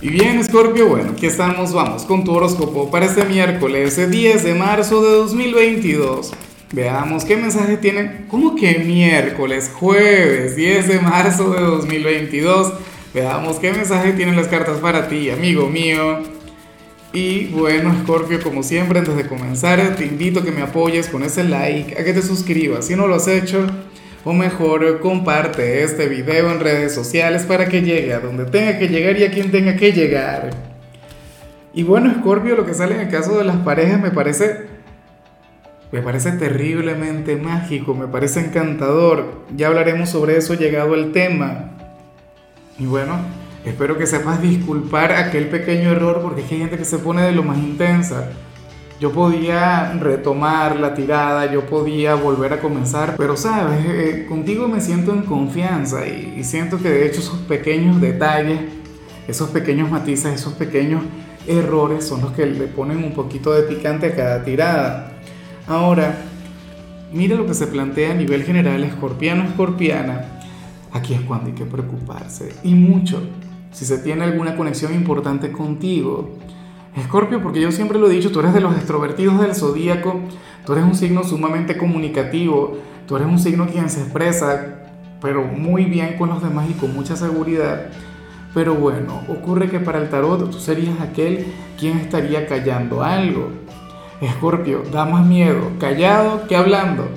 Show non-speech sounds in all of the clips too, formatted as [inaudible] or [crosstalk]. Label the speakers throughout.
Speaker 1: Y bien, Scorpio, bueno, aquí estamos, vamos con tu horóscopo para este miércoles, 10 de marzo de 2022. Veamos qué mensaje tienen. ¿Cómo que miércoles? Jueves, 10 de marzo de 2022. Veamos qué mensaje tienen las cartas para ti, amigo mío. Y bueno, Scorpio, como siempre, antes de comenzar, te invito a que me apoyes con ese like, a que te suscribas si no lo has hecho o mejor comparte este video en redes sociales para que llegue a donde tenga que llegar y a quien tenga que llegar. Y bueno, Scorpio, lo que sale en el caso de las parejas me parece me parece terriblemente mágico, me parece encantador. Ya hablaremos sobre eso llegado el tema. Y bueno, espero que sepas disculpar aquel pequeño error porque hay gente que se pone de lo más intensa yo podía retomar la tirada, yo podía volver a comenzar, pero sabes, eh, contigo me siento en confianza y, siento que de hecho esos pequeños detalles, esos pequeños matices, esos pequeños errores son los que le ponen un poquito de picante a cada tirada. Ahora, mira lo que se plantea a nivel general, escorpiano, escorpiana, aquí es cuando hay que preocuparse y mucho. Si se tiene alguna conexión importante contigo, Escorpio, porque yo siempre lo he dicho, tú eres de los extrovertidos del zodíaco, tú eres un signo sumamente comunicativo, tú eres un signo quien se expresa, pero muy bien con los demás y con mucha seguridad. Pero bueno, ocurre que para el tarot tú serías aquel quien estaría callando algo. Escorpio, da más miedo callado que hablando.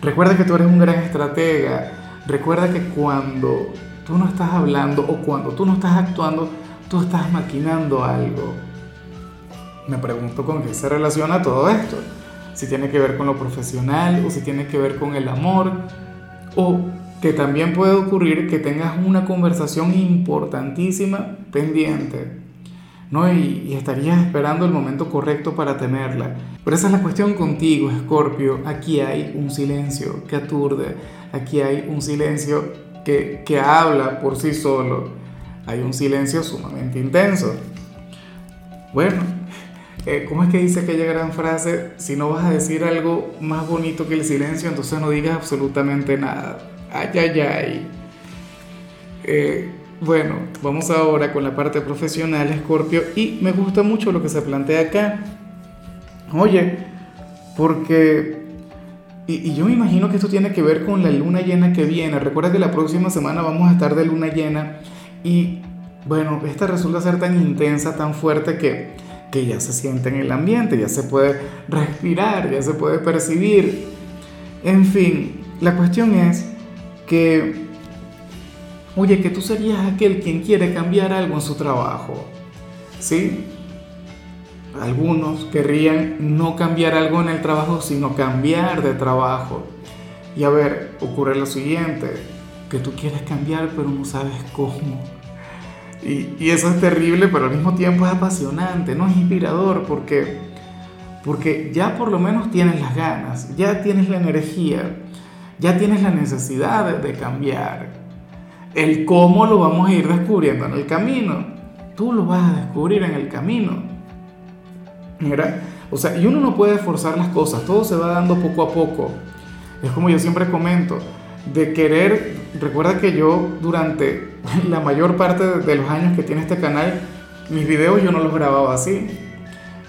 Speaker 1: Recuerda que tú eres un gran estratega. Recuerda que cuando tú no estás hablando o cuando tú no estás actuando, tú estás maquinando algo. Me pregunto con qué se relaciona todo esto. Si tiene que ver con lo profesional o si tiene que ver con el amor. O que también puede ocurrir que tengas una conversación importantísima pendiente. ¿no? Y, estarías esperando el momento correcto para tenerla. Pero esa es la cuestión contigo, Escorpio. Aquí hay un silencio que aturde, aquí hay un silencio que, que habla por sí solo, hay un silencio sumamente intenso. Bueno, ¿cómo es que dice aquella gran frase? Si no vas a decir algo más bonito que el silencio, entonces no digas absolutamente nada. Ay, ay, ay. Eh, bueno, vamos ahora con la parte profesional, Scorpio, y me gusta mucho lo que se plantea acá. Oye, porque, y, yo me imagino que esto tiene que ver con la luna llena que viene. Recuerda que la próxima semana vamos a estar de luna llena y, bueno, esta resulta ser tan intensa, tan fuerte que que ya se siente en el ambiente, ya se puede respirar, ya se puede percibir. En fin, la cuestión es que, oye, que tú serías aquel quien quiere cambiar algo en su trabajo, ¿sí? Algunos querrían no cambiar algo en el trabajo, sino cambiar de trabajo. Y a ver, ocurre lo siguiente, que tú quieres cambiar pero no sabes cómo y, eso es terrible, pero al mismo tiempo es apasionante, ¿no? Es inspirador porque, porque ya por lo menos tienes las ganas, ya tienes la energía, ya tienes la necesidad de, cambiar. El cómo lo vamos a ir descubriendo en el camino. Tú lo vas a descubrir en el camino. Mira, o sea, y uno no puede forzar las cosas, todo se va dando poco a poco. Es como yo siempre comento, de querer, recuerda que yo durante [laughs] la mayor parte de los años que tiene este canal, mis videos yo no los grababa así.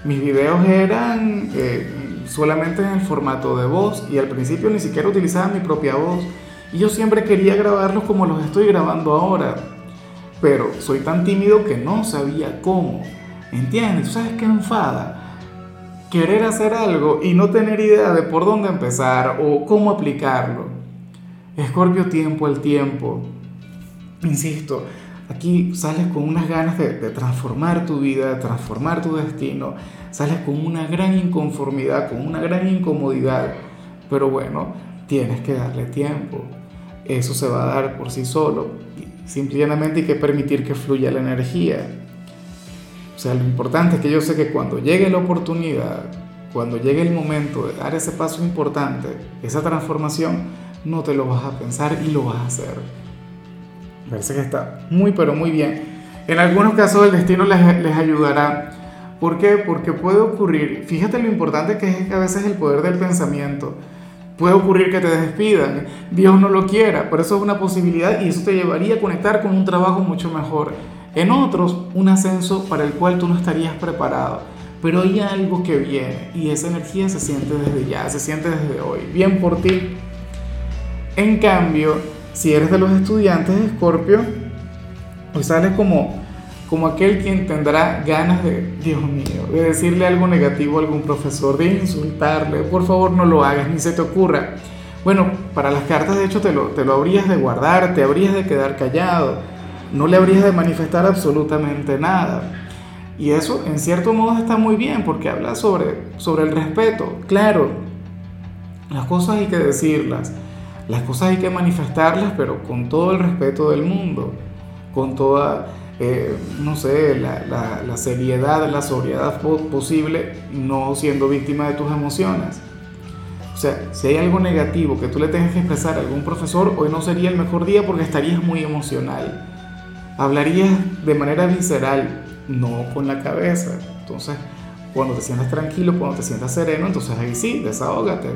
Speaker 1: Mis videos eran eh, solamente en el formato de voz y al principio ni siquiera utilizaba mi propia voz. Y yo siempre quería grabarlos como los estoy grabando ahora. Pero soy tan tímido que no sabía cómo. ¿Entiendes? ¿Tú sabes qué enfada? Querer hacer algo y no tener idea de por dónde empezar o cómo aplicarlo. Escorpio tiempo al tiempo. Insisto, aquí sales con unas ganas de, transformar tu vida, de transformar tu destino. Sales con una gran inconformidad, con una gran incomodidad. Pero bueno, tienes que darle tiempo. Eso se va a dar por sí solo. Simplemente hay que permitir que fluya la energía. O sea, lo importante es que yo sé que cuando llegue la oportunidad, cuando llegue el momento de dar ese paso importante, esa transformación, no te lo vas a pensar y lo vas a hacer. Parece que está muy, pero muy bien. En algunos casos el destino les, les ayudará. ¿Por qué? Porque puede ocurrir, fíjate lo importante que es a veces el poder del pensamiento. Puede ocurrir que te despidan, Dios no lo quiera, pero eso es una posibilidad y eso te llevaría a conectar con un trabajo mucho mejor. En otros, un ascenso para el cual tú no estarías preparado. Pero hay algo que viene y esa energía se siente desde ya, se siente desde hoy. Bien por ti. En cambio, si eres de los estudiantes de Escorpio, pues sales como, como aquel quien tendrá ganas de, Dios mío, de decirle algo negativo a algún profesor, de insultarle. Por favor, no lo hagas, ni se te ocurra. Bueno, para las cartas de hecho te lo, te lo habrías de guardar, te habrías de quedar callado, no le habrías de manifestar absolutamente nada. Y eso en cierto modo está muy bien porque habla sobre, sobre el respeto. Claro, las cosas hay que decirlas, las cosas hay que manifestarlas, pero con todo el respeto del mundo, con toda, eh, no sé, la, la, seriedad, la sobriedad posible, no siendo víctima de tus emociones. O sea, si hay algo negativo que tú le tengas que expresar a algún profesor, hoy no sería el mejor día porque estarías muy emocional. Hablarías de manera visceral, no con la cabeza. Entonces, cuando te sientas tranquilo, cuando te sientas sereno, entonces ahí sí, desahógate.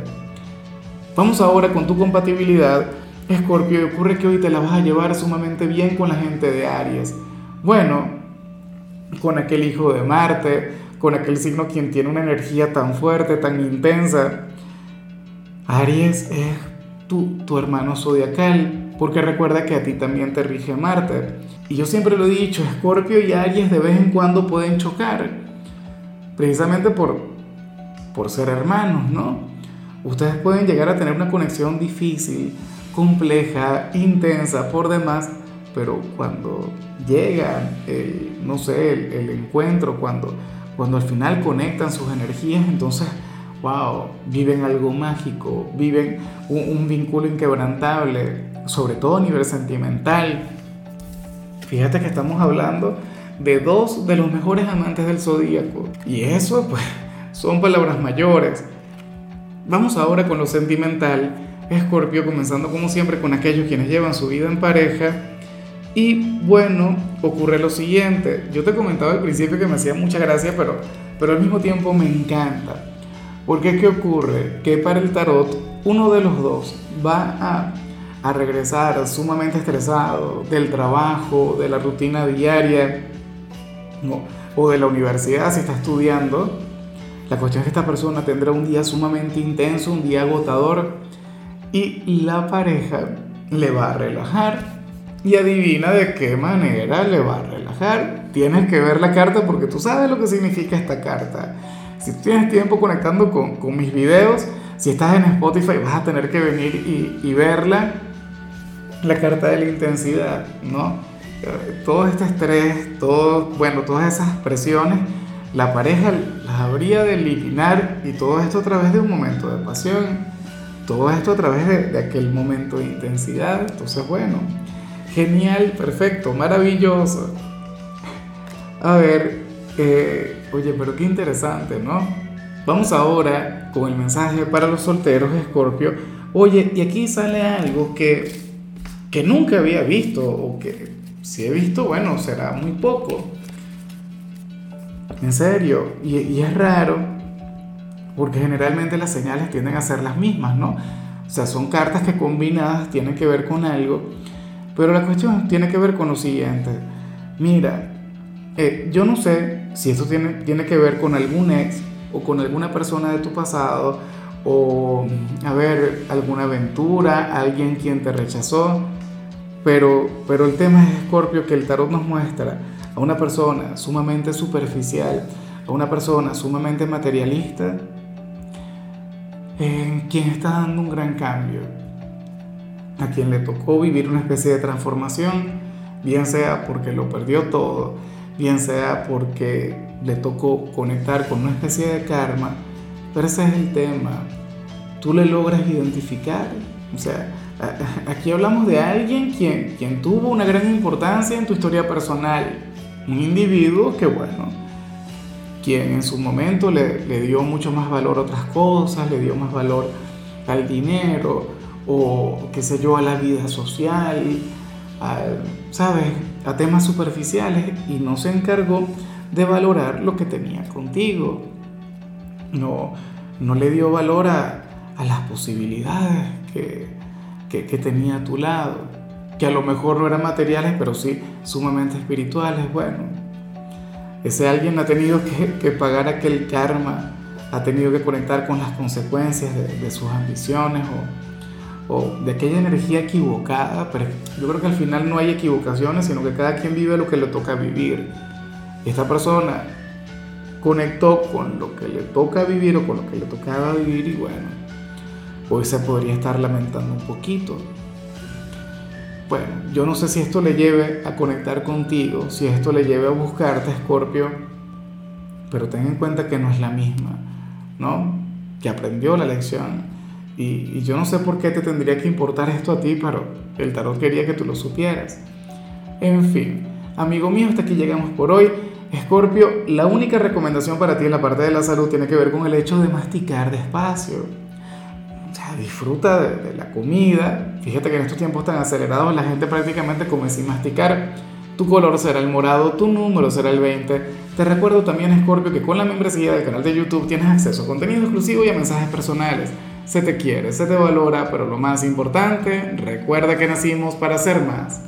Speaker 1: Vamos ahora con tu compatibilidad, Escorpio, y ocurre que hoy te la vas a llevar sumamente bien con la gente de Aries. Bueno, con aquel hijo de Marte, con aquel signo quien tiene una energía tan fuerte, tan intensa, Aries es tu, tu hermano zodiacal, porque recuerda que a ti también te rige Marte. Y yo siempre lo he dicho, Escorpio y Aries de vez en cuando pueden chocar, precisamente por, por ser hermanos, ¿no? Ustedes pueden llegar a tener una conexión difícil, compleja, intensa por demás, pero cuando llega, no sé, el, el encuentro, cuando, cuando al final conectan sus energías, entonces wow, viven algo mágico, viven un, vínculo inquebrantable, sobre todo a nivel sentimental. Fíjate que estamos hablando de dos de los mejores amantes del zodíaco. Y eso, pues, son palabras mayores. Vamos ahora con lo sentimental. Escorpio, comenzando como siempre con aquellos quienes llevan su vida en pareja. Y bueno, ocurre lo siguiente. Yo te comentaba al principio que me hacía mucha gracia, pero, pero al mismo tiempo me encanta. Porque ¿qué ocurre? Que para el tarot uno de los dos va a, regresar sumamente estresado del trabajo, de la rutina diaria o de la universidad si está estudiando. La cuestión es que esta persona tendrá un día sumamente intenso, un día agotador y la pareja le va a relajar. Y adivina de qué manera le va a relajar. Tienes que ver la carta porque tú sabes lo que significa esta carta. Si tienes tiempo conectando con, con, mis videos, si estás en Spotify vas a tener que venir y, y verla, la carta de la intensidad, ¿no? Eh, todo este estrés, todo, bueno, todas esas presiones, la pareja las habría de eliminar y todo esto a través de un momento de pasión, todo esto a través de, aquel momento de intensidad. Entonces, bueno, genial, perfecto, maravilloso. A ver, eh, Oye, pero qué interesante, ¿no? Vamos ahora con el mensaje para los solteros, Escorpio. Oye, y aquí sale algo que, que nunca había visto, o que si he visto, bueno, será muy poco. En serio, y, es raro, porque generalmente las señales tienden a ser las mismas, ¿no? O sea, son cartas que combinadas tienen que ver con algo, pero la cuestión tiene que ver con lo siguiente. Mira, eh, yo no sé si esto tiene, tiene que ver con algún ex o con alguna persona de tu pasado o, a ver, alguna aventura, alguien quien te rechazó, pero, pero el tema es, Scorpio, que el tarot nos muestra a una persona sumamente superficial, a una persona sumamente materialista, en quien está dando un gran cambio, a quien le tocó vivir una especie de transformación, bien sea porque lo perdió todo, bien sea porque le tocó conectar con una especie de karma, pero ese es el tema. Tú le logras identificar. O sea, aquí hablamos de alguien quien, quien tuvo una gran importancia en tu historia personal. Un individuo que, bueno, quien en su momento le, le dio mucho más valor a otras cosas, le dio más valor al dinero o, qué sé yo, a la vida social, ¿sabes? A temas superficiales y no se encargó de valorar lo que tenía contigo. No, no le dio valor a, a las posibilidades que, que, tenía a tu lado. que a lo mejor no eran materiales, pero sí sumamente espirituales. Bueno, ese alguien ha tenido que, pagar aquel karma, ha tenido que conectar con las consecuencias de, sus ambiciones o, o, de aquella energía equivocada, pero yo creo que al final no hay equivocaciones, sino que cada quien vive lo que le toca vivir. Esta persona conectó con lo que le toca vivir o con lo que le tocaba vivir y bueno, hoy se podría estar lamentando un poquito. Bueno, yo no sé si esto le lleve a conectar contigo, si esto le lleve a buscarte, Scorpio, pero ten en cuenta que no es la misma, ¿no? Que aprendió la lección. Y, y yo no sé por qué te tendría que importar esto a ti, pero el tarot quería que tú lo supieras. En fin, amigo mío, hasta aquí llegamos por hoy. Escorpio, la única recomendación para ti en la parte de la salud tiene que ver con el hecho de masticar despacio. Disfruta de, de, la comida. Fíjate que en estos tiempos tan acelerados la gente prácticamente come sin masticar. Tu color será el morado, tu número será el 20. Te recuerdo también, Escorpio, que con la membresía del canal de YouTube tienes acceso a contenido exclusivo y a mensajes personales. Se te quiere, se te valora, pero lo más importante, recuerda que nacimos para ser más.